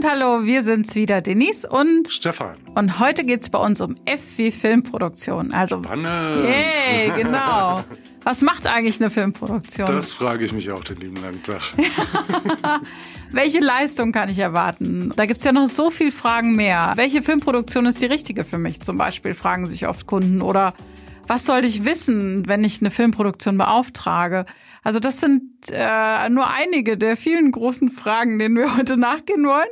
und hallo, wir sind's wieder, Denise und Stefan. Und heute geht's bei uns um F wie Filmproduktion. Also, Spannend. Yay, genau. Was macht eigentlich eine Filmproduktion? Das frage ich mich auch den lieben langen Tag. Welche Leistung kann ich erwarten? Da gibt's ja noch so viele Fragen mehr. Welche Filmproduktion ist die richtige für mich? Zum Beispiel fragen sich oft Kunden. Oder was sollte ich wissen, wenn ich eine Filmproduktion beauftrage? Also das sind äh, nur einige der vielen großen Fragen, denen wir heute nachgehen wollen.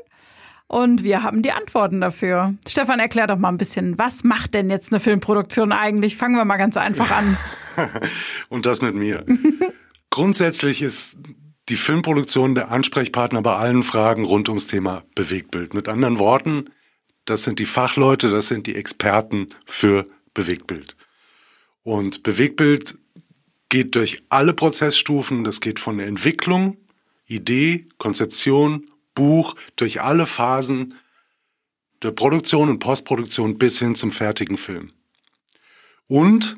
Und wir haben die Antworten dafür. Stefan, erklär doch mal ein bisschen, was macht denn jetzt eine Filmproduktion eigentlich? Fangen wir mal ganz einfach an. Und das mit mir. Grundsätzlich ist die Filmproduktion der Ansprechpartner bei allen Fragen rund ums Thema Bewegtbild. Mit anderen Worten, das sind die Fachleute, das sind die Experten für Bewegtbild. Und Bewegtbild geht durch alle Prozessstufen. Das geht von der Entwicklung, Idee, Konzeption, Buch, durch alle Phasen der Produktion und Postproduktion bis hin zum fertigen Film. Und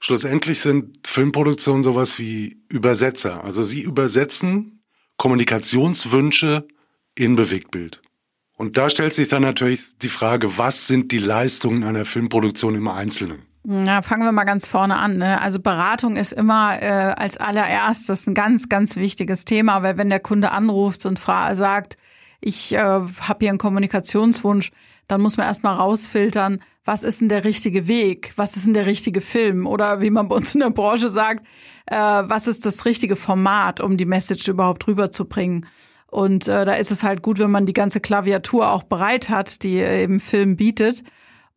schlussendlich sind Filmproduktionen sowas wie Übersetzer. Also sie übersetzen Kommunikationswünsche in Bewegtbild. Und da stellt sich dann natürlich die Frage, was sind die Leistungen einer Filmproduktion im Einzelnen? Na, fangen wir mal ganz vorne an. Ne? Also Beratung ist immer äh, als allererstes ein ganz, ganz wichtiges Thema, weil wenn der Kunde anruft und sagt, ich äh, habe hier einen Kommunikationswunsch, dann muss man erstmal rausfiltern, was ist denn der richtige Weg, was ist denn der richtige Film oder wie man bei uns in der Branche sagt, äh, was ist das richtige Format, um die Message überhaupt rüberzubringen. Und äh, da ist es halt gut, wenn man die ganze Klaviatur auch bereit hat, die eben Film bietet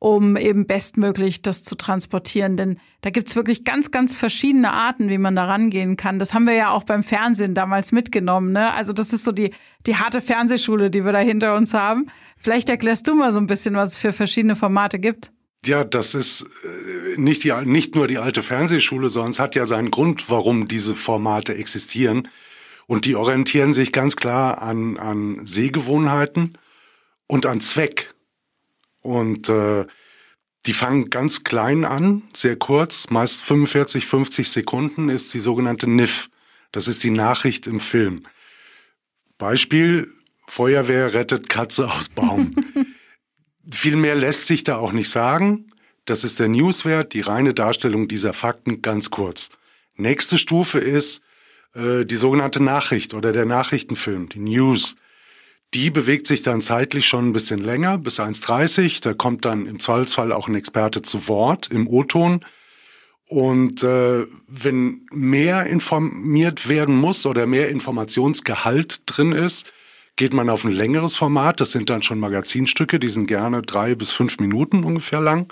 um eben bestmöglich das zu transportieren. Denn da gibt's wirklich ganz, ganz verschiedene Arten, wie man da rangehen kann. Das haben wir ja auch beim Fernsehen damals mitgenommen. Ne? Also das ist so die, die harte Fernsehschule, die wir da hinter uns haben. Vielleicht erklärst du mal so ein bisschen, was es für verschiedene Formate gibt. Ja, das ist äh, nicht, die, nicht nur die alte Fernsehschule, sondern es hat ja seinen Grund, warum diese Formate existieren. Und die orientieren sich ganz klar an, an Sehgewohnheiten und an Zweck. Und äh, die fangen ganz klein an, sehr kurz, meist 45, 50 Sekunden ist die sogenannte NIF. Das ist die Nachricht im Film. Beispiel, Feuerwehr rettet Katze aus Baum. Viel mehr lässt sich da auch nicht sagen. Das ist der Newswert, die reine Darstellung dieser Fakten ganz kurz. Nächste Stufe ist äh, die sogenannte Nachricht oder der Nachrichtenfilm, die News. Die bewegt sich dann zeitlich schon ein bisschen länger, bis 1,30. Da kommt dann im Zweifelsfall auch ein Experte zu Wort im O-Ton. Und äh, wenn mehr informiert werden muss oder mehr Informationsgehalt drin ist, geht man auf ein längeres Format. Das sind dann schon Magazinstücke, die sind gerne drei bis fünf Minuten ungefähr lang.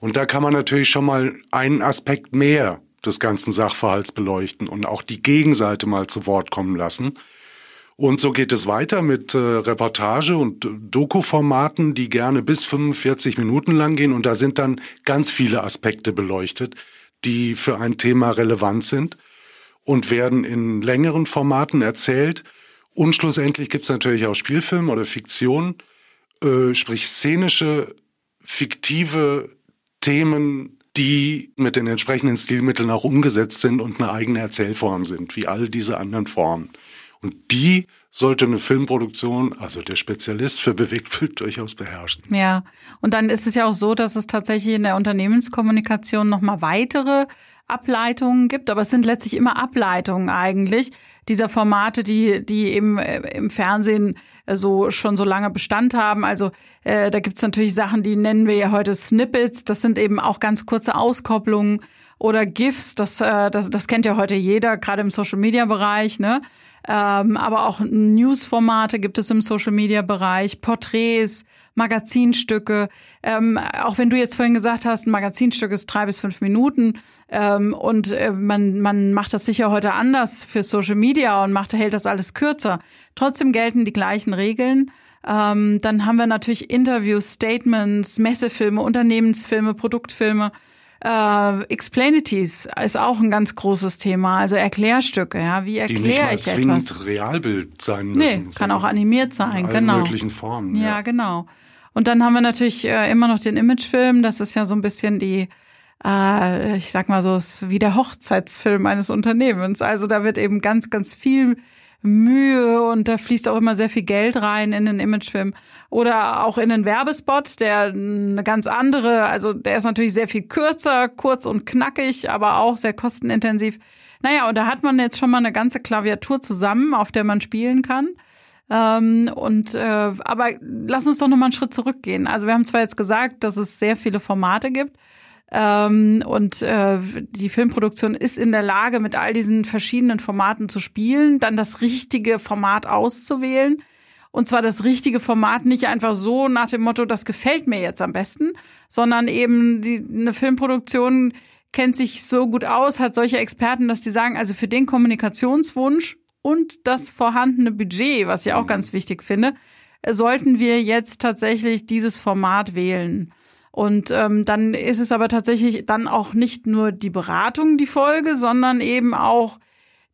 Und da kann man natürlich schon mal einen Aspekt mehr des ganzen Sachverhalts beleuchten und auch die Gegenseite mal zu Wort kommen lassen. Und so geht es weiter mit äh, Reportage und Doku-Formaten, die gerne bis 45 Minuten lang gehen. Und da sind dann ganz viele Aspekte beleuchtet, die für ein Thema relevant sind und werden in längeren Formaten erzählt. Und schlussendlich gibt es natürlich auch Spielfilm oder Fiktion, äh, sprich szenische, fiktive Themen, die mit den entsprechenden Stilmitteln auch umgesetzt sind und eine eigene Erzählform sind, wie all diese anderen Formen. Und die sollte eine Filmproduktion, also der Spezialist für Bewegtbild, durchaus beherrschen. Ja, und dann ist es ja auch so, dass es tatsächlich in der Unternehmenskommunikation nochmal weitere Ableitungen gibt, aber es sind letztlich immer Ableitungen eigentlich dieser Formate, die, die eben äh, im Fernsehen äh, so schon so lange Bestand haben. Also äh, da gibt's natürlich Sachen, die nennen wir ja heute Snippets. Das sind eben auch ganz kurze Auskopplungen oder GIFs. Das, äh, das, das kennt ja heute jeder, gerade im Social Media Bereich. Ne? Ähm, aber auch Newsformate gibt es im Social-Media-Bereich, Porträts, Magazinstücke. Ähm, auch wenn du jetzt vorhin gesagt hast, ein Magazinstück ist drei bis fünf Minuten ähm, und äh, man, man macht das sicher heute anders für Social Media und macht, hält das alles kürzer. Trotzdem gelten die gleichen Regeln. Ähm, dann haben wir natürlich Interviews, Statements, Messefilme, Unternehmensfilme, Produktfilme. Äh, Explainities ist auch ein ganz großes Thema, also Erklärstücke, ja, wie erkläre ich etwas? Die nicht zwingend Realbild sein müssen. Nee, kann auch animiert sein, in allen genau. möglichen Formen. Ja. ja, genau. Und dann haben wir natürlich äh, immer noch den Imagefilm, das ist ja so ein bisschen die äh, ich sag mal so, ist wie der Hochzeitsfilm eines Unternehmens. Also da wird eben ganz, ganz viel Mühe und da fließt auch immer sehr viel Geld rein in den Imagefilm. Oder auch in den Werbespot, der eine ganz andere, also der ist natürlich sehr viel kürzer, kurz und knackig, aber auch sehr kostenintensiv. Naja, und da hat man jetzt schon mal eine ganze Klaviatur zusammen, auf der man spielen kann. Ähm, und äh, aber lass uns doch noch mal einen Schritt zurückgehen. Also wir haben zwar jetzt gesagt, dass es sehr viele Formate gibt. Ähm, und äh, die Filmproduktion ist in der Lage, mit all diesen verschiedenen Formaten zu spielen, dann das richtige Format auszuwählen. Und zwar das richtige Format nicht einfach so nach dem Motto, das gefällt mir jetzt am besten, sondern eben die, eine Filmproduktion kennt sich so gut aus, hat solche Experten, dass die sagen, also für den Kommunikationswunsch und das vorhandene Budget, was ich auch mhm. ganz wichtig finde, sollten wir jetzt tatsächlich dieses Format wählen. Und ähm, dann ist es aber tatsächlich dann auch nicht nur die Beratung die Folge, sondern eben auch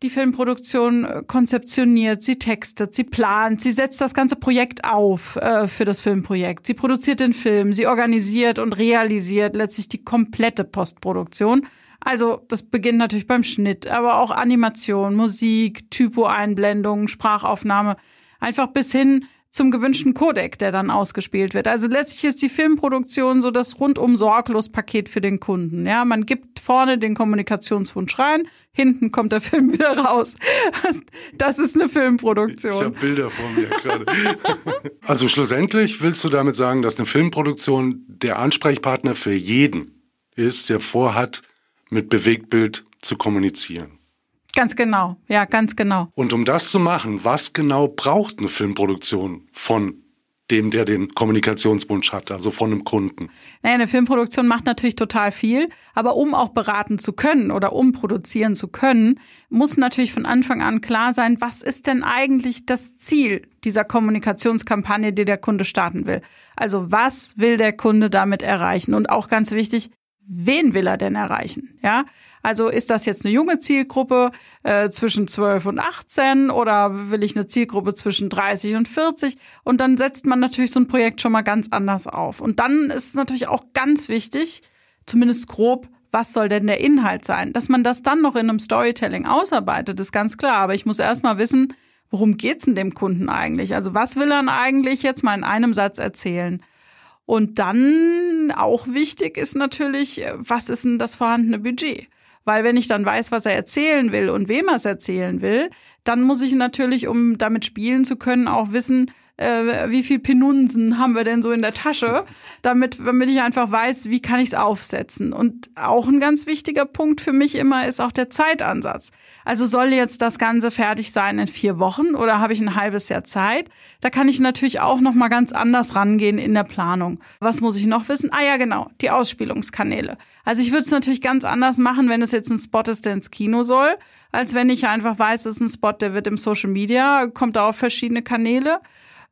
die Filmproduktion äh, konzeptioniert, sie textet, sie plant, sie setzt das ganze Projekt auf äh, für das Filmprojekt. Sie produziert den Film, sie organisiert und realisiert letztlich die komplette Postproduktion. Also das beginnt natürlich beim Schnitt, aber auch Animation, Musik, Typo-Einblendungen, Sprachaufnahme, einfach bis hin zum gewünschten Codec, der dann ausgespielt wird. Also letztlich ist die Filmproduktion so das rundum sorglos Paket für den Kunden. Ja, man gibt vorne den Kommunikationswunsch rein, hinten kommt der Film wieder raus. Das ist eine Filmproduktion. Ich habe Bilder vor mir gerade. also schlussendlich willst du damit sagen, dass eine Filmproduktion der Ansprechpartner für jeden ist, der vorhat, mit Bewegtbild zu kommunizieren. Ganz genau, ja, ganz genau. Und um das zu machen, was genau braucht eine Filmproduktion von dem, der den Kommunikationswunsch hat, also von einem Kunden? Naja, eine Filmproduktion macht natürlich total viel, aber um auch beraten zu können oder um produzieren zu können, muss natürlich von Anfang an klar sein, was ist denn eigentlich das Ziel dieser Kommunikationskampagne, die der Kunde starten will? Also was will der Kunde damit erreichen? Und auch ganz wichtig, wen will er denn erreichen? Ja, also ist das jetzt eine junge Zielgruppe äh, zwischen 12 und 18 oder will ich eine Zielgruppe zwischen 30 und 40? Und dann setzt man natürlich so ein Projekt schon mal ganz anders auf. Und dann ist es natürlich auch ganz wichtig, zumindest grob, was soll denn der Inhalt sein? Dass man das dann noch in einem Storytelling ausarbeitet, ist ganz klar. Aber ich muss erst mal wissen, worum geht's denn dem Kunden eigentlich? Also was will er eigentlich jetzt mal in einem Satz erzählen? Und dann auch wichtig ist natürlich, was ist denn das vorhandene Budget? Weil wenn ich dann weiß, was er erzählen will und wem er es erzählen will, dann muss ich natürlich, um damit spielen zu können, auch wissen, äh, wie viel Penunsen haben wir denn so in der Tasche, damit, damit ich einfach weiß, wie kann ich es aufsetzen. Und auch ein ganz wichtiger Punkt für mich immer ist auch der Zeitansatz. Also soll jetzt das Ganze fertig sein in vier Wochen oder habe ich ein halbes Jahr Zeit? Da kann ich natürlich auch noch mal ganz anders rangehen in der Planung. Was muss ich noch wissen? Ah ja, genau, die Ausspielungskanäle. Also ich würde es natürlich ganz anders machen, wenn es jetzt ein Spot ist, der ins Kino soll, als wenn ich einfach weiß, es ist ein Spot, der wird im Social Media, kommt da auf verschiedene Kanäle.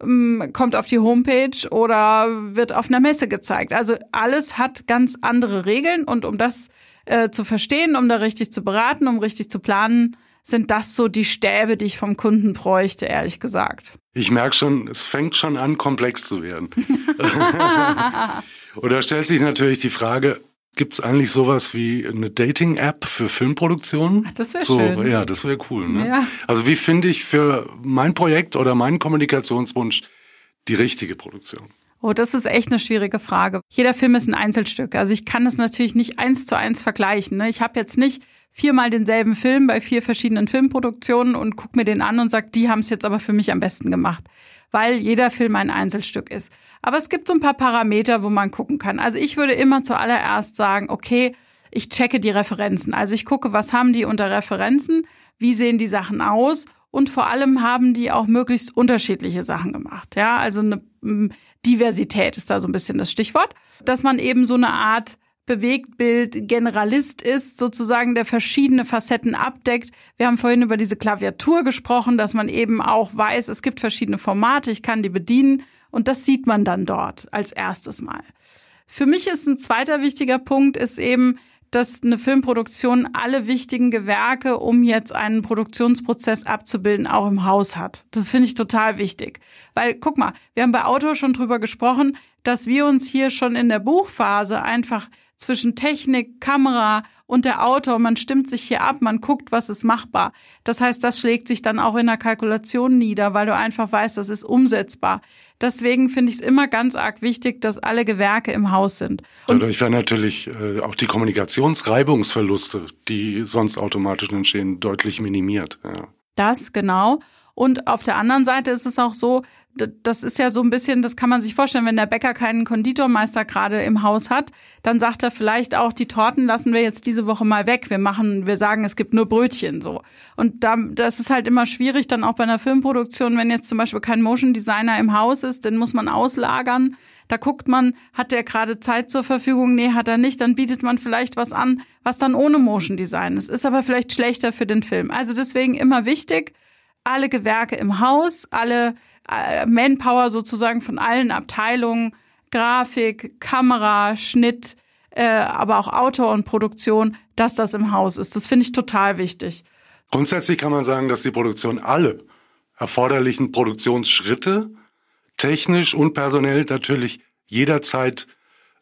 Ähm, kommt auf die Homepage oder wird auf einer Messe gezeigt. Also alles hat ganz andere Regeln und um das äh, zu verstehen, um da richtig zu beraten, um richtig zu planen, sind das so die Stäbe, die ich vom Kunden bräuchte, ehrlich gesagt. Ich merke schon, es fängt schon an, komplex zu werden. und da stellt sich natürlich die Frage, Gibt es eigentlich sowas wie eine Dating-App für Filmproduktionen? Das wäre so, schön. Ja, das wäre cool. Ne? Ja. Also wie finde ich für mein Projekt oder meinen Kommunikationswunsch die richtige Produktion? Oh, das ist echt eine schwierige Frage. Jeder Film ist ein Einzelstück. Also ich kann es natürlich nicht eins zu eins vergleichen. Ne? Ich habe jetzt nicht viermal denselben Film bei vier verschiedenen Filmproduktionen und guck mir den an und sag, die haben es jetzt aber für mich am besten gemacht, weil jeder Film ein Einzelstück ist. Aber es gibt so ein paar Parameter, wo man gucken kann. Also ich würde immer zuallererst sagen, okay, ich checke die Referenzen. Also ich gucke, was haben die unter Referenzen, wie sehen die Sachen aus und vor allem haben die auch möglichst unterschiedliche Sachen gemacht. Ja, also eine Diversität ist da so ein bisschen das Stichwort, dass man eben so eine Art Bewegtbild Generalist ist, sozusagen der verschiedene Facetten abdeckt. Wir haben vorhin über diese Klaviatur gesprochen, dass man eben auch weiß, es gibt verschiedene Formate, ich kann die bedienen und das sieht man dann dort als erstes Mal. Für mich ist ein zweiter wichtiger Punkt, ist eben, dass eine Filmproduktion alle wichtigen Gewerke, um jetzt einen Produktionsprozess abzubilden, auch im Haus hat. Das finde ich total wichtig. Weil, guck mal, wir haben bei Autor schon drüber gesprochen, dass wir uns hier schon in der Buchphase einfach zwischen Technik, Kamera und der Autor, man stimmt sich hier ab, man guckt, was ist machbar. Das heißt, das schlägt sich dann auch in der Kalkulation nieder, weil du einfach weißt, das ist umsetzbar. Deswegen finde ich es immer ganz arg wichtig, dass alle Gewerke im Haus sind. Und Dadurch werden natürlich äh, auch die Kommunikationsreibungsverluste, die sonst automatisch entstehen, deutlich minimiert. Ja. Das genau. Und auf der anderen Seite ist es auch so, das ist ja so ein bisschen, das kann man sich vorstellen, wenn der Bäcker keinen Konditormeister gerade im Haus hat, dann sagt er vielleicht auch, die Torten lassen wir jetzt diese Woche mal weg. Wir machen, wir sagen, es gibt nur Brötchen so. Und da, das ist halt immer schwierig, dann auch bei einer Filmproduktion, wenn jetzt zum Beispiel kein Motion Designer im Haus ist, den muss man auslagern. Da guckt man, hat der gerade Zeit zur Verfügung? Nee, hat er nicht. Dann bietet man vielleicht was an, was dann ohne Motion Design ist. Ist aber vielleicht schlechter für den Film. Also deswegen immer wichtig, alle Gewerke im Haus, alle äh, Manpower sozusagen von allen Abteilungen, Grafik, Kamera, Schnitt, äh, aber auch Autor und Produktion, dass das im Haus ist. Das finde ich total wichtig. Grundsätzlich kann man sagen, dass die Produktion alle erforderlichen Produktionsschritte technisch und personell natürlich jederzeit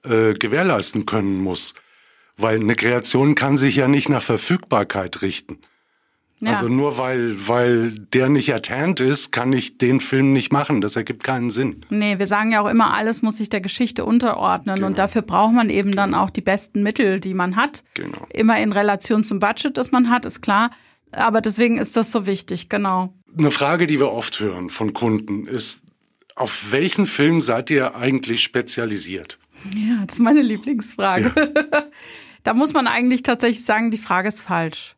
äh, gewährleisten können muss. Weil eine Kreation kann sich ja nicht nach Verfügbarkeit richten. Ja. Also nur weil, weil der nicht ertannt ist, kann ich den Film nicht machen. Das ergibt keinen Sinn. Nee, wir sagen ja auch immer, alles muss sich der Geschichte unterordnen. Genau. Und dafür braucht man eben genau. dann auch die besten Mittel, die man hat. Genau. Immer in Relation zum Budget, das man hat, ist klar. Aber deswegen ist das so wichtig, genau. Eine Frage, die wir oft hören von Kunden, ist, auf welchen Film seid ihr eigentlich spezialisiert? Ja, das ist meine Lieblingsfrage. Ja. da muss man eigentlich tatsächlich sagen, die Frage ist falsch.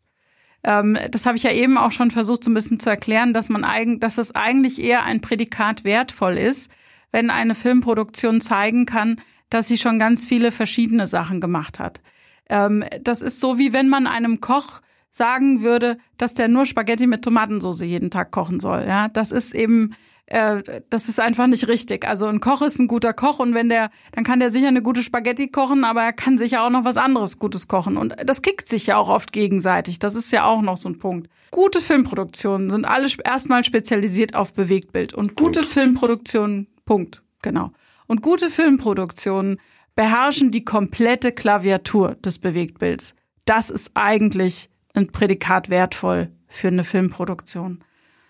Ähm, das habe ich ja eben auch schon versucht, so ein bisschen zu erklären, dass man eigentlich, dass es eigentlich eher ein Prädikat wertvoll ist, wenn eine Filmproduktion zeigen kann, dass sie schon ganz viele verschiedene Sachen gemacht hat. Ähm, das ist so, wie wenn man einem Koch sagen würde, dass der nur Spaghetti mit Tomatensauce jeden Tag kochen soll. Ja, das ist eben äh, das ist einfach nicht richtig. Also ein Koch ist ein guter Koch und wenn der, dann kann der sicher eine gute Spaghetti kochen, aber er kann sicher auch noch was anderes Gutes kochen. Und das kickt sich ja auch oft gegenseitig. Das ist ja auch noch so ein Punkt. Gute Filmproduktionen sind alle erstmal spezialisiert auf Bewegtbild. Und gute Punkt. Filmproduktionen, Punkt, genau. Und gute Filmproduktionen beherrschen die komplette Klaviatur des Bewegtbilds. Das ist eigentlich ein Prädikat wertvoll für eine Filmproduktion.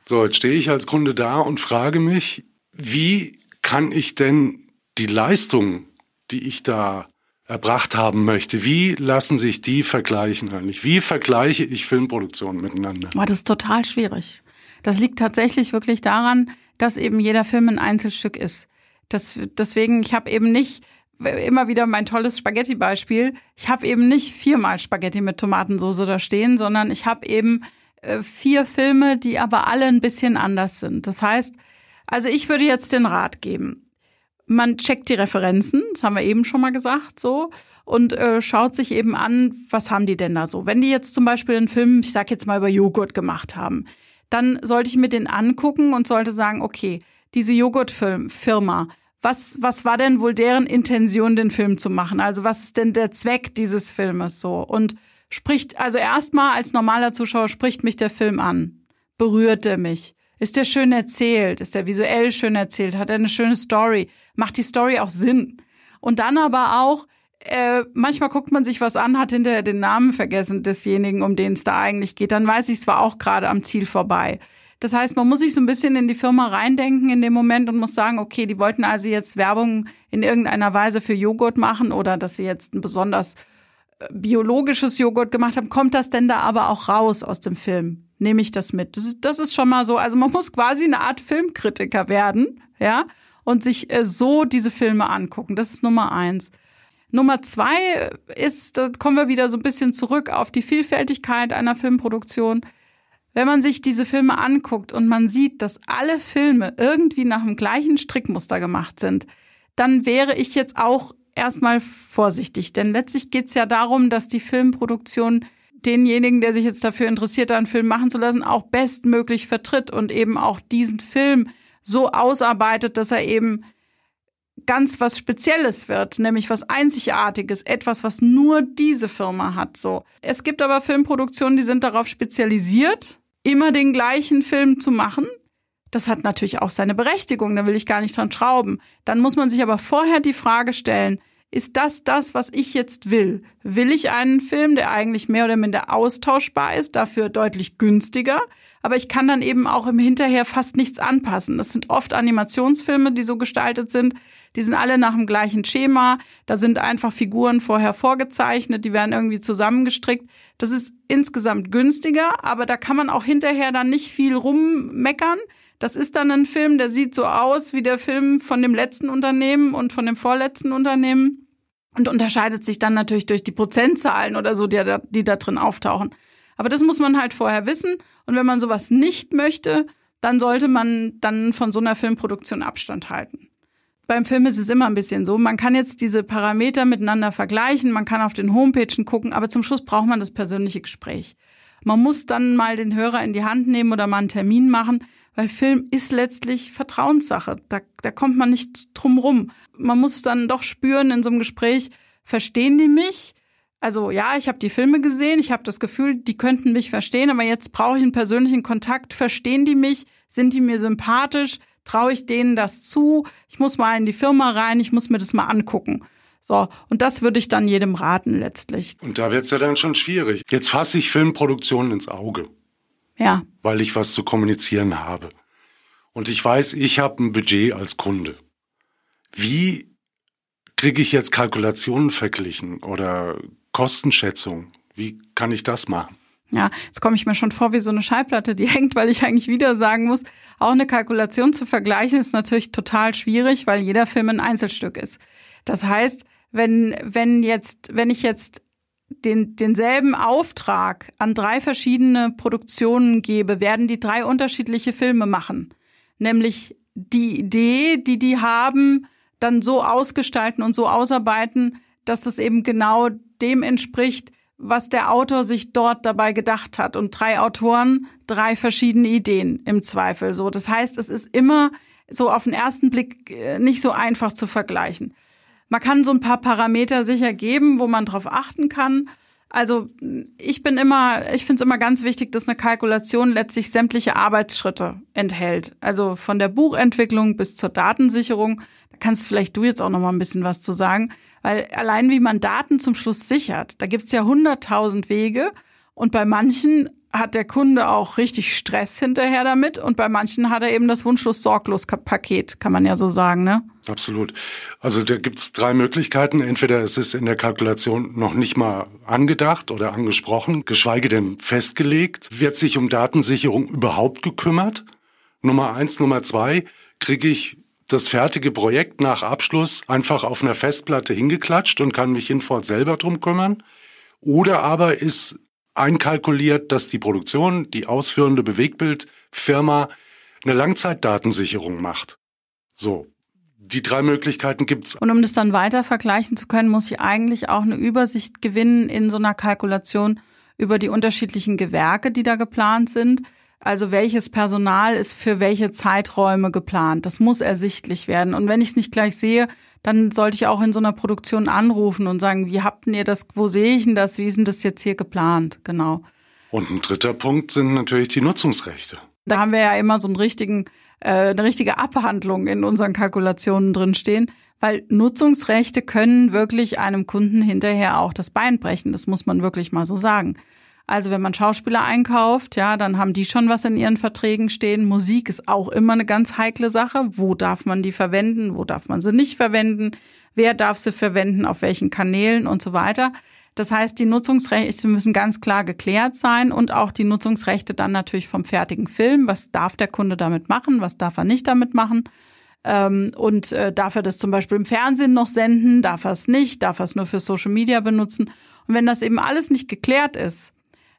So, jetzt stehe ich als Kunde da und frage mich, wie kann ich denn die Leistung, die ich da erbracht haben möchte, wie lassen sich die vergleichen eigentlich? Wie vergleiche ich Filmproduktionen miteinander? Das ist total schwierig. Das liegt tatsächlich wirklich daran, dass eben jeder Film ein Einzelstück ist. Das, deswegen, ich habe eben nicht immer wieder mein tolles Spaghetti-Beispiel. Ich habe eben nicht viermal Spaghetti mit Tomatensauce da stehen, sondern ich habe eben vier Filme, die aber alle ein bisschen anders sind. Das heißt, also ich würde jetzt den Rat geben. Man checkt die Referenzen, das haben wir eben schon mal gesagt, so, und äh, schaut sich eben an, was haben die denn da so. Wenn die jetzt zum Beispiel einen Film, ich sag jetzt mal über Joghurt gemacht haben, dann sollte ich mir den angucken und sollte sagen, okay, diese Joghurtfirma, was, was war denn wohl deren Intention, den Film zu machen? Also was ist denn der Zweck dieses Filmes so? Und Spricht, also erstmal als normaler Zuschauer spricht mich der Film an. Berührt er mich? Ist der schön erzählt? Ist der visuell schön erzählt? Hat er eine schöne Story? Macht die Story auch Sinn? Und dann aber auch, äh, manchmal guckt man sich was an, hat hinterher den Namen vergessen desjenigen, um den es da eigentlich geht. Dann weiß ich, es war auch gerade am Ziel vorbei. Das heißt, man muss sich so ein bisschen in die Firma reindenken in dem Moment und muss sagen, okay, die wollten also jetzt Werbung in irgendeiner Weise für Joghurt machen oder dass sie jetzt ein besonders biologisches Joghurt gemacht haben, kommt das denn da aber auch raus aus dem Film? Nehme ich das mit? Das ist, das ist schon mal so. Also man muss quasi eine Art Filmkritiker werden, ja, und sich äh, so diese Filme angucken. Das ist Nummer eins. Nummer zwei ist, da kommen wir wieder so ein bisschen zurück auf die Vielfältigkeit einer Filmproduktion. Wenn man sich diese Filme anguckt und man sieht, dass alle Filme irgendwie nach dem gleichen Strickmuster gemacht sind, dann wäre ich jetzt auch erstmal vorsichtig, denn letztlich geht es ja darum, dass die Filmproduktion denjenigen, der sich jetzt dafür interessiert, einen Film machen zu lassen, auch bestmöglich vertritt und eben auch diesen Film so ausarbeitet, dass er eben ganz was Spezielles wird, nämlich was Einzigartiges, etwas, was nur diese Firma hat. So. Es gibt aber Filmproduktionen, die sind darauf spezialisiert, immer den gleichen Film zu machen. Das hat natürlich auch seine Berechtigung, da will ich gar nicht dran schrauben. Dann muss man sich aber vorher die Frage stellen, ist das das, was ich jetzt will? Will ich einen Film, der eigentlich mehr oder minder austauschbar ist, dafür deutlich günstiger? Aber ich kann dann eben auch im Hinterher fast nichts anpassen. Das sind oft Animationsfilme, die so gestaltet sind. Die sind alle nach dem gleichen Schema. Da sind einfach Figuren vorher vorgezeichnet, die werden irgendwie zusammengestrickt. Das ist insgesamt günstiger, aber da kann man auch hinterher dann nicht viel rummeckern. Das ist dann ein Film, der sieht so aus wie der Film von dem letzten Unternehmen und von dem vorletzten Unternehmen und unterscheidet sich dann natürlich durch die Prozentzahlen oder so, die da, die da drin auftauchen. Aber das muss man halt vorher wissen. Und wenn man sowas nicht möchte, dann sollte man dann von so einer Filmproduktion Abstand halten. Beim Film ist es immer ein bisschen so, man kann jetzt diese Parameter miteinander vergleichen, man kann auf den Homepagen gucken, aber zum Schluss braucht man das persönliche Gespräch. Man muss dann mal den Hörer in die Hand nehmen oder mal einen Termin machen, weil Film ist letztlich Vertrauenssache. Da, da kommt man nicht drum rum. Man muss dann doch spüren in so einem Gespräch, verstehen die mich? Also ja, ich habe die Filme gesehen, ich habe das Gefühl, die könnten mich verstehen, aber jetzt brauche ich einen persönlichen Kontakt. Verstehen die mich? Sind die mir sympathisch? Traue ich denen das zu? Ich muss mal in die Firma rein, ich muss mir das mal angucken. So, und das würde ich dann jedem raten letztlich. Und da wird's ja dann schon schwierig. Jetzt fasse ich Filmproduktionen ins Auge. Ja. Weil ich was zu kommunizieren habe. Und ich weiß, ich habe ein Budget als Kunde. Wie kriege ich jetzt Kalkulationen verglichen oder Kostenschätzung? Wie kann ich das machen? Ja, jetzt komme ich mir schon vor wie so eine Schallplatte, die hängt, weil ich eigentlich wieder sagen muss, auch eine Kalkulation zu vergleichen ist natürlich total schwierig, weil jeder Film ein Einzelstück ist. Das heißt, wenn, wenn jetzt, wenn ich jetzt den, denselben Auftrag an drei verschiedene Produktionen gebe, werden die drei unterschiedliche Filme machen. Nämlich die Idee, die die haben, dann so ausgestalten und so ausarbeiten, dass es eben genau dem entspricht, was der Autor sich dort dabei gedacht hat. Und drei Autoren, drei verschiedene Ideen im Zweifel. So, das heißt, es ist immer so auf den ersten Blick äh, nicht so einfach zu vergleichen. Man kann so ein paar Parameter sicher geben, wo man drauf achten kann. Also ich bin immer, ich finde es immer ganz wichtig, dass eine Kalkulation letztlich sämtliche Arbeitsschritte enthält. Also von der Buchentwicklung bis zur Datensicherung. Da kannst vielleicht du jetzt auch noch mal ein bisschen was zu sagen, weil allein wie man Daten zum Schluss sichert, da gibt's ja hunderttausend Wege und bei manchen hat der Kunde auch richtig Stress hinterher damit und bei manchen hat er eben das wunschlos sorglos Paket, kann man ja so sagen, ne? Absolut. Also da gibt's drei Möglichkeiten. Entweder es ist in der Kalkulation noch nicht mal angedacht oder angesprochen, geschweige denn festgelegt. Wird sich um Datensicherung überhaupt gekümmert? Nummer eins, Nummer zwei, kriege ich das fertige Projekt nach Abschluss einfach auf einer Festplatte hingeklatscht und kann mich hinfort selber drum kümmern? Oder aber ist einkalkuliert, dass die Produktion, die ausführende Bewegbildfirma eine Langzeitdatensicherung macht. So. Die drei Möglichkeiten gibt's. Und um das dann weiter vergleichen zu können, muss ich eigentlich auch eine Übersicht gewinnen in so einer Kalkulation über die unterschiedlichen Gewerke, die da geplant sind. Also welches Personal ist für welche Zeiträume geplant. Das muss ersichtlich werden. Und wenn ich es nicht gleich sehe, dann sollte ich auch in so einer Produktion anrufen und sagen, wie habt ihr das, wo sehe ich denn das, wie ist denn das jetzt hier geplant? Genau. Und ein dritter Punkt sind natürlich die Nutzungsrechte. Da haben wir ja immer so einen richtigen, äh, eine richtige Abhandlung in unseren Kalkulationen drinstehen, weil Nutzungsrechte können wirklich einem Kunden hinterher auch das Bein brechen. Das muss man wirklich mal so sagen. Also wenn man Schauspieler einkauft, ja, dann haben die schon was in ihren Verträgen stehen. Musik ist auch immer eine ganz heikle Sache. Wo darf man die verwenden? Wo darf man sie nicht verwenden? Wer darf sie verwenden? Auf welchen Kanälen und so weiter? Das heißt, die Nutzungsrechte müssen ganz klar geklärt sein und auch die Nutzungsrechte dann natürlich vom fertigen Film. Was darf der Kunde damit machen? Was darf er nicht damit machen? Ähm, und äh, darf er das zum Beispiel im Fernsehen noch senden? Darf er es nicht? Darf er es nur für Social Media benutzen? Und wenn das eben alles nicht geklärt ist,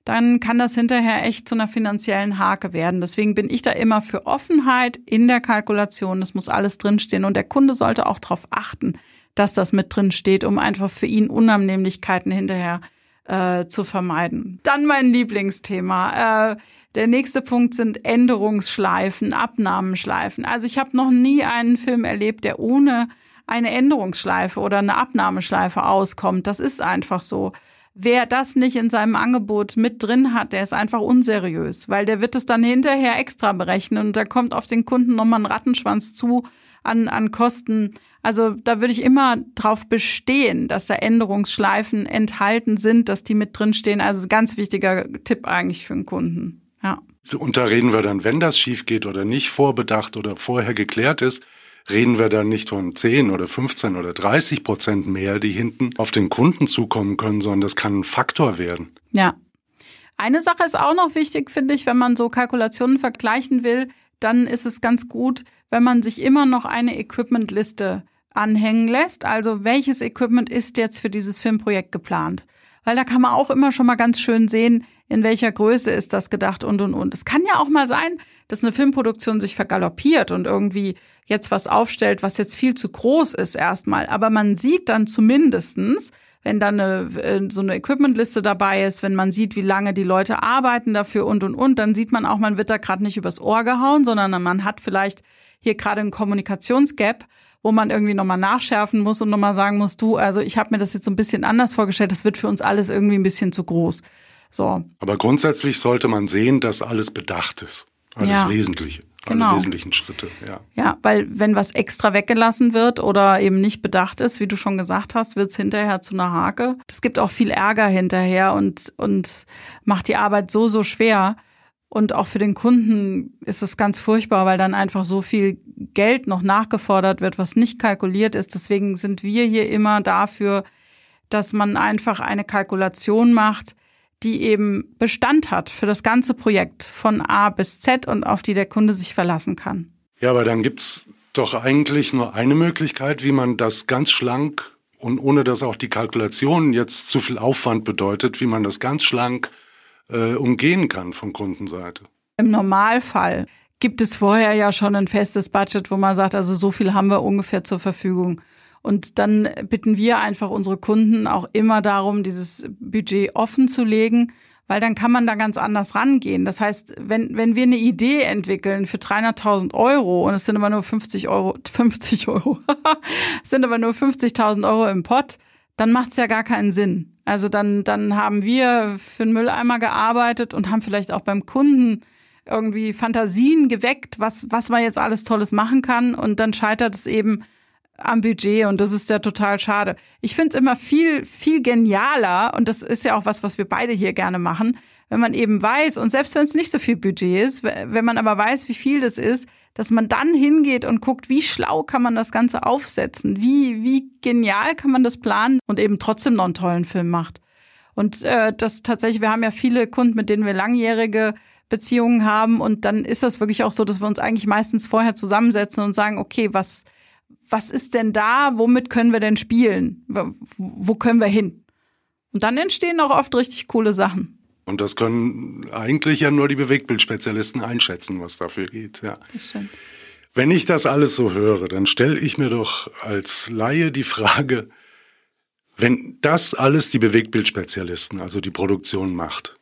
dann kann das hinterher echt zu einer finanziellen Hake werden. Deswegen bin ich da immer für Offenheit in der Kalkulation. Das muss alles drinstehen und der Kunde sollte auch darauf achten, dass das mit drin steht, um einfach für ihn Unannehmlichkeiten hinterher äh, zu vermeiden. Dann mein Lieblingsthema. Äh, der nächste Punkt sind Änderungsschleifen, Abnahmenschleifen. Also ich habe noch nie einen Film erlebt, der ohne eine Änderungsschleife oder eine Abnahmeschleife auskommt. Das ist einfach so. Wer das nicht in seinem Angebot mit drin hat, der ist einfach unseriös, weil der wird es dann hinterher extra berechnen und da kommt auf den Kunden nochmal ein Rattenschwanz zu an, an Kosten. Also da würde ich immer drauf bestehen, dass da Änderungsschleifen enthalten sind, dass die mit drinstehen. Also ganz wichtiger Tipp eigentlich für einen Kunden. Ja. Und da reden wir dann, wenn das schief geht oder nicht vorbedacht oder vorher geklärt ist, reden wir dann nicht von 10 oder 15 oder 30 Prozent mehr, die hinten auf den Kunden zukommen können, sondern das kann ein Faktor werden. Ja. Eine Sache ist auch noch wichtig, finde ich, wenn man so Kalkulationen vergleichen will, dann ist es ganz gut, wenn man sich immer noch eine Equipmentliste anhängen lässt. Also welches Equipment ist jetzt für dieses Filmprojekt geplant? Weil da kann man auch immer schon mal ganz schön sehen, in welcher Größe ist das gedacht und und und. Es kann ja auch mal sein, dass eine Filmproduktion sich vergaloppiert und irgendwie jetzt was aufstellt, was jetzt viel zu groß ist erstmal. Aber man sieht dann zumindestens, wenn dann eine, äh, so eine Equipmentliste dabei ist, wenn man sieht, wie lange die Leute arbeiten dafür und und und, dann sieht man auch, man wird da gerade nicht übers Ohr gehauen, sondern man hat vielleicht hier gerade einen Kommunikationsgap wo man irgendwie nochmal nachschärfen muss und nochmal sagen muss, du, also ich habe mir das jetzt so ein bisschen anders vorgestellt, das wird für uns alles irgendwie ein bisschen zu groß. So. Aber grundsätzlich sollte man sehen, dass alles bedacht ist. Alles ja. Wesentliche. Alle genau. wesentlichen Schritte, ja. Ja, weil wenn was extra weggelassen wird oder eben nicht bedacht ist, wie du schon gesagt hast, wird's hinterher zu einer Hake. Das gibt auch viel Ärger hinterher und, und macht die Arbeit so, so schwer. Und auch für den Kunden ist es ganz furchtbar, weil dann einfach so viel Geld noch nachgefordert wird, was nicht kalkuliert ist. Deswegen sind wir hier immer dafür, dass man einfach eine Kalkulation macht, die eben Bestand hat für das ganze Projekt von A bis Z und auf die der Kunde sich verlassen kann. Ja, aber dann gibt's doch eigentlich nur eine Möglichkeit, wie man das ganz schlank und ohne dass auch die Kalkulation jetzt zu viel Aufwand bedeutet, wie man das ganz schlank äh, umgehen kann von Kundenseite. Im Normalfall gibt es vorher ja schon ein festes Budget, wo man sagt, also so viel haben wir ungefähr zur Verfügung. Und dann bitten wir einfach unsere Kunden auch immer darum, dieses Budget offen zu legen, weil dann kann man da ganz anders rangehen. Das heißt, wenn, wenn wir eine Idee entwickeln für 300.000 Euro und es sind aber nur 50 Euro, 50 Euro, sind aber nur 50.000 Euro im Pott, dann macht es ja gar keinen Sinn. Also dann, dann haben wir für einen Mülleimer gearbeitet und haben vielleicht auch beim Kunden irgendwie Fantasien geweckt, was, was man jetzt alles Tolles machen kann. Und dann scheitert es eben am Budget und das ist ja total schade. Ich finde es immer viel, viel genialer und das ist ja auch was, was wir beide hier gerne machen, wenn man eben weiß und selbst wenn es nicht so viel Budget ist, wenn man aber weiß, wie viel das ist, dass man dann hingeht und guckt, wie schlau kann man das Ganze aufsetzen, wie, wie genial kann man das planen und eben trotzdem noch einen tollen Film macht. Und äh, das tatsächlich, wir haben ja viele Kunden, mit denen wir langjährige Beziehungen haben und dann ist das wirklich auch so, dass wir uns eigentlich meistens vorher zusammensetzen und sagen, okay, was, was ist denn da, womit können wir denn spielen, wo, können wir hin? Und dann entstehen auch oft richtig coole Sachen. Und das können eigentlich ja nur die Bewegtbildspezialisten einschätzen, was dafür geht. Ja. Das stimmt. Wenn ich das alles so höre, dann stelle ich mir doch als Laie die Frage, wenn das alles die Bewegtbildspezialisten, also die Produktion macht,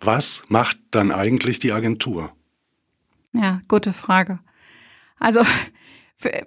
was macht dann eigentlich die Agentur? Ja, gute Frage. Also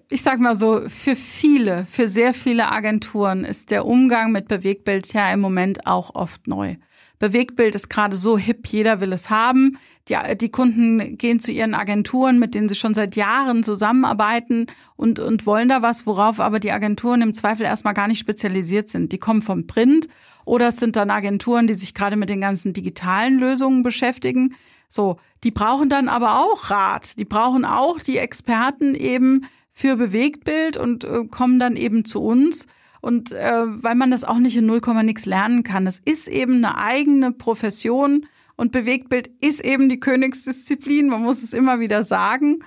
ich sag mal so, für viele, für sehr viele Agenturen ist der Umgang mit Bewegtbild ja im Moment auch oft neu. Bewegtbild ist gerade so hip, jeder will es haben. Die, die Kunden gehen zu ihren Agenturen, mit denen sie schon seit Jahren zusammenarbeiten und, und wollen da was, worauf aber die Agenturen im Zweifel erstmal gar nicht spezialisiert sind. Die kommen vom Print oder es sind dann Agenturen, die sich gerade mit den ganzen digitalen Lösungen beschäftigen. So, die brauchen dann aber auch Rat. Die brauchen auch die Experten eben für Bewegtbild und äh, kommen dann eben zu uns und äh, weil man das auch nicht in 0, nix lernen kann. Es ist eben eine eigene Profession und Bewegtbild ist eben die Königsdisziplin. Man muss es immer wieder sagen.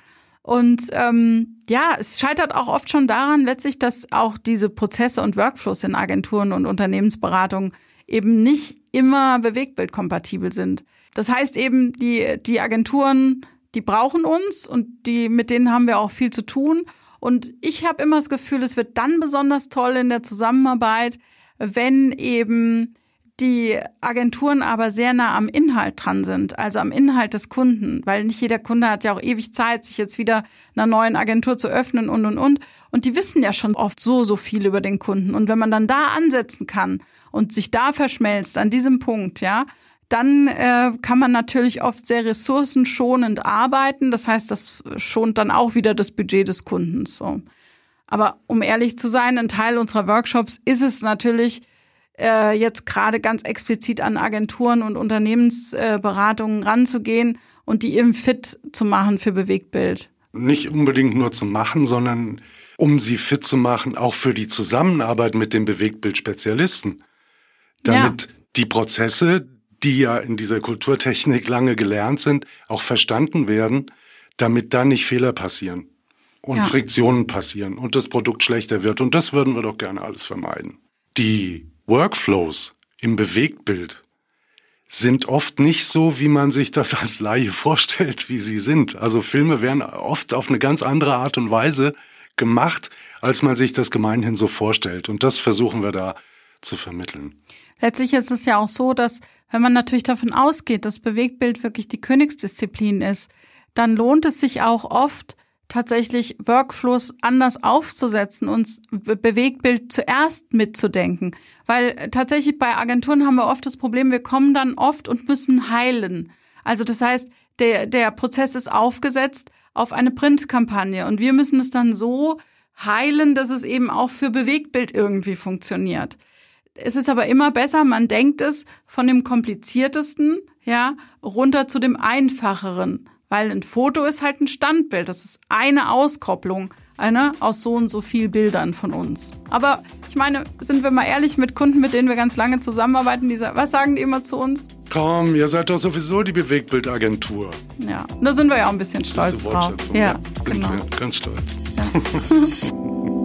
Und ähm, ja, es scheitert auch oft schon daran letztlich, dass auch diese Prozesse und Workflows in Agenturen und Unternehmensberatungen eben nicht immer bewegtbildkompatibel sind. Das heißt eben, die, die Agenturen, die brauchen uns und die, mit denen haben wir auch viel zu tun. Und ich habe immer das Gefühl, es wird dann besonders toll in der Zusammenarbeit, wenn eben die Agenturen aber sehr nah am Inhalt dran sind, also am Inhalt des Kunden, weil nicht jeder Kunde hat ja auch ewig Zeit, sich jetzt wieder einer neuen Agentur zu öffnen und und und. Und die wissen ja schon oft so, so viel über den Kunden. Und wenn man dann da ansetzen kann und sich da verschmelzt an diesem Punkt, ja, dann äh, kann man natürlich oft sehr ressourcenschonend arbeiten. Das heißt, das schont dann auch wieder das Budget des Kundens. So. Aber um ehrlich zu sein, ein Teil unserer Workshops ist es natürlich, äh, jetzt gerade ganz explizit an Agenturen und Unternehmensberatungen äh, ranzugehen und die eben fit zu machen für Bewegtbild. Nicht unbedingt nur zu machen, sondern um sie fit zu machen, auch für die Zusammenarbeit mit den Bewegtbildspezialisten. Damit ja. die Prozesse, die ja in dieser Kulturtechnik lange gelernt sind, auch verstanden werden, damit da nicht Fehler passieren und ja. Friktionen passieren und das Produkt schlechter wird. Und das würden wir doch gerne alles vermeiden. Die Workflows im Bewegtbild sind oft nicht so, wie man sich das als Laie vorstellt, wie sie sind. Also Filme werden oft auf eine ganz andere Art und Weise gemacht, als man sich das gemeinhin so vorstellt. Und das versuchen wir da zu vermitteln. Letztlich ist es ja auch so, dass wenn man natürlich davon ausgeht, dass Bewegtbild wirklich die Königsdisziplin ist, dann lohnt es sich auch oft, tatsächlich Workflows anders aufzusetzen und Bewegtbild zuerst mitzudenken. Weil tatsächlich bei Agenturen haben wir oft das Problem, wir kommen dann oft und müssen heilen. Also das heißt, der, der Prozess ist aufgesetzt auf eine Printkampagne und wir müssen es dann so heilen, dass es eben auch für Bewegtbild irgendwie funktioniert. Es ist aber immer besser, man denkt es von dem kompliziertesten, ja, runter zu dem einfacheren. Weil ein Foto ist halt ein Standbild. Das ist eine Auskopplung eine aus so und so viel Bildern von uns. Aber ich meine, sind wir mal ehrlich mit Kunden, mit denen wir ganz lange zusammenarbeiten, die, was sagen die immer zu uns? Komm, ihr seid doch sowieso die Bewegtbildagentur. Ja, da sind wir ja auch ein bisschen stolz drauf. Ja, genau. Ganz stolz. Ja.